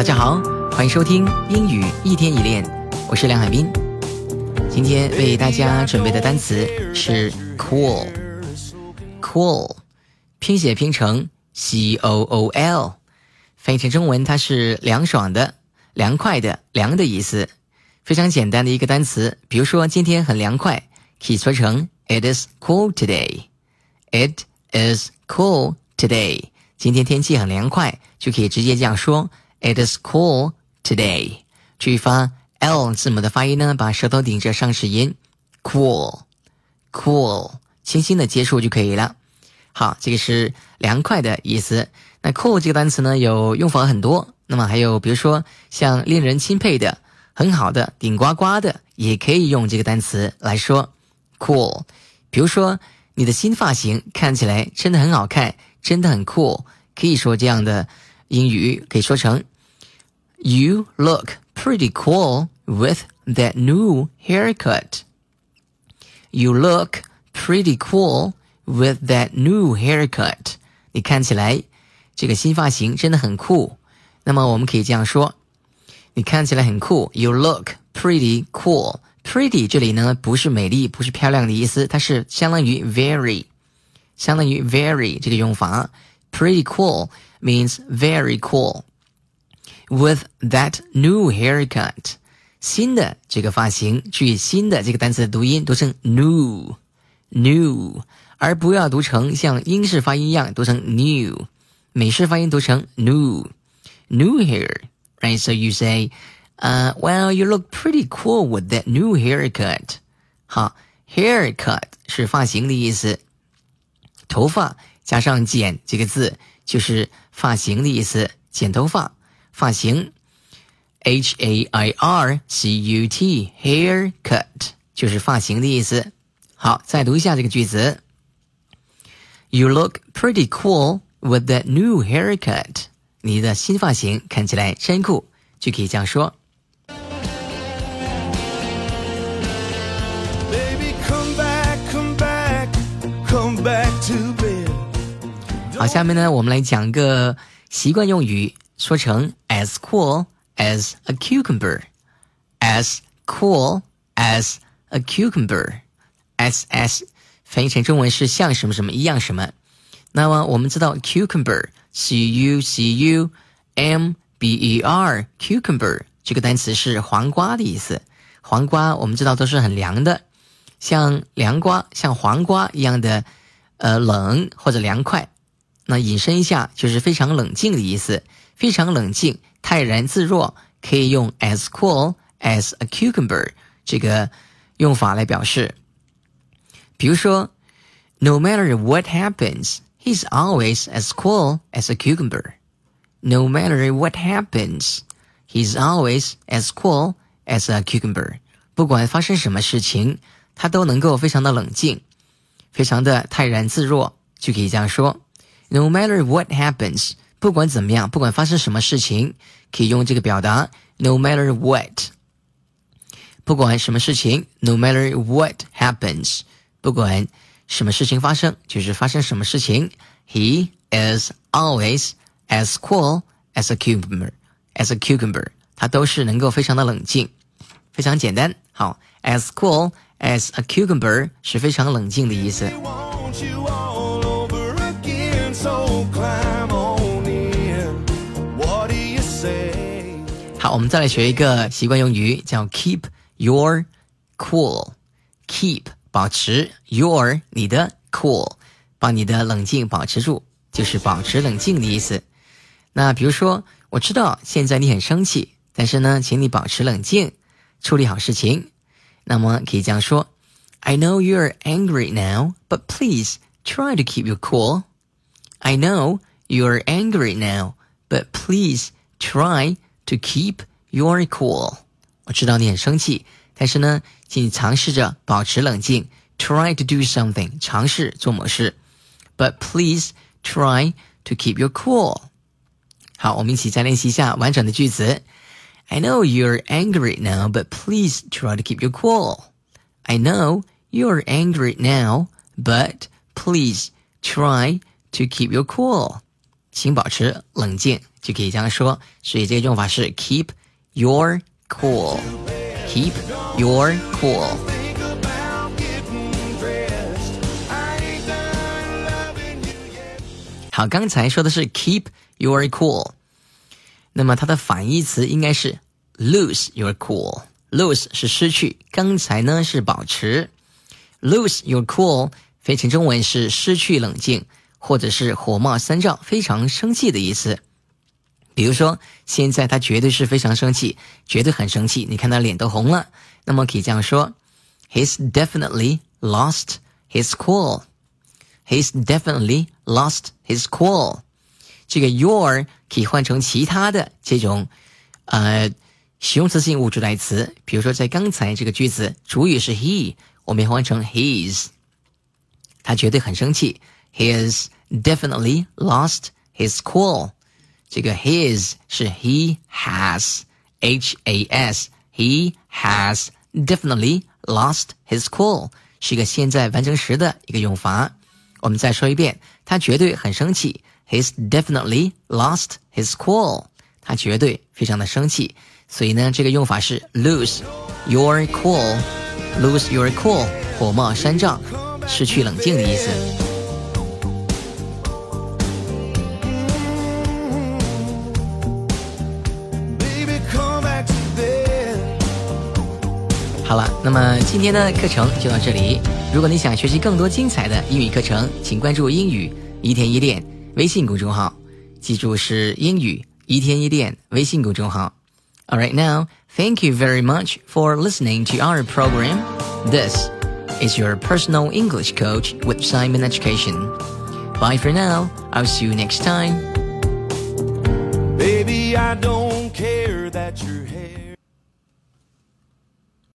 大家好，欢迎收听英语一天一练，我是梁海滨。今天为大家准备的单词是 cool，cool，拼写拼成 c o o l，翻译成中文它是凉爽的、凉快的、凉的意思。非常简单的一个单词，比如说今天很凉快，可以说成 It is cool today。It is cool today。今天天气很凉快，就可以直接这样说 It is cool today。注意发 L 字母的发音呢，把舌头顶着上齿龈，cool，cool，轻轻的接触就可以了。好，这个是凉快的意思。那 cool 这个单词呢，有用法很多。那么还有比如说像令人钦佩的。很好的，顶呱呱的，也可以用这个单词来说，cool。比如说，你的新发型看起来真的很好看，真的很 cool，可以说这样的英语可以说成 ，You look pretty cool with that new haircut. You look pretty cool with that new haircut. 你看起来这个新发型真的很酷。那么我们可以这样说。你看起来很酷，You look pretty cool。Pretty 这里呢不是美丽，不是漂亮的意思，它是相当于 very，相当于 very 这个用法。Pretty cool means very cool. With that new haircut，新的这个发型，注意新的这个单词的读音读成 new，new，而不要读成像英式发音一样读成 new，美式发音读成 new，new hair。right? So you say, uh, well, you look pretty cool with that new haircut. 好，haircut 是发型的意思，头发加上剪这个字就是发型的意思，剪头发， 发型。H A I R C U T haircut 就是发型的意思。好，再读一下这个句子。You look pretty cool with that new haircut. 你的新发型看起来真酷，就可以这样说。好，下面呢，我们来讲个习惯用语，说成 as cool as a cucumber，as cool as a cucumber，as as 翻译成中文是像什么什么一样什么。那么我们知道 cucumber。c u c u m b e r cucumber 这个单词是黄瓜的意思。黄瓜我们知道都是很凉的，像凉瓜、像黄瓜一样的，呃，冷或者凉快。那引申一下就是非常冷静的意思，非常冷静、泰然自若，可以用 as cool as a cucumber 这个用法来表示。比如说，No matter what happens。He's always as cool as a cucumber. No matter what happens, he's always as cool as a cucumber. 不管发生什么事情，他都能够非常的冷静，非常的泰然自若，就可以这样说。No matter what happens， 不管怎么样，不管发生什么事情，可以用这个表达。No matter what，不管什么事情，No matter what happens，不管。什么事情发生，就是发生什么事情。He is always as cool as a cucumber. As a cucumber，他都是能够非常的冷静，非常简单。好，as cool as a cucumber 是非常冷静的意思。 好，我们再来学一个习惯用语，叫 keep your cool。Keep 保持 your 你的 cool，把你的冷静保持住，就是保持冷静的意思。那比如说，我知道现在你很生气，但是呢，请你保持冷静，处理好事情。那么可以这样说：I know you are angry now, but please try to keep your cool. I know you are angry now, but please try to keep your cool. 我知道你很生气，但是呢，请你尝试着保持冷静。Try to do something，尝试做某事。But please try to keep your cool。好，我们一起再练习一下完整的句子。I know you're angry now, but please try to keep your cool. I know you're angry now, but please try to keep your cool. 请保持冷静， 就可以这样说。所以这个用法是 keep your cool，keep your cool。好，刚才说的是 keep your cool，那么它的反义词应该是 lose your cool。lose 是失去，刚才呢是保持。lose your cool 翻译成中文是失去冷静，或者是火冒三丈、非常生气的意思。 比如说，现在他绝对是非常生气，绝对很生气，你看他脸都红了。那么可以这样说：He's definitely lost his cool. He's definitely lost his cool. 这个 your 可以换成其他的这种呃形容词性物主代词。比如说，在刚才这个句子，主语是 he，我们换成 his。他绝对很生气。He has definitely lost his cool. 这个 his 是 he has，h a s，he has definitely lost his cool，是一个现在完成时的一个用法。我们再说一遍，他绝对很生气。He's definitely lost his cool，他绝对非常的生气。所以呢，这个用法是 lose your cool，lose your cool，火冒三丈，失去冷静的意思。 好了，那么今天的课程就到这里。如果你想学习更多精彩的英语课程，请关注“英语一天一练”微信公众号，记住是“英语一天一练”微信公众号。All right, now, thank you very much for listening to our program. This is your personal English coach with Simon Education. Bye for now. I'll see you next time. Baby, I don't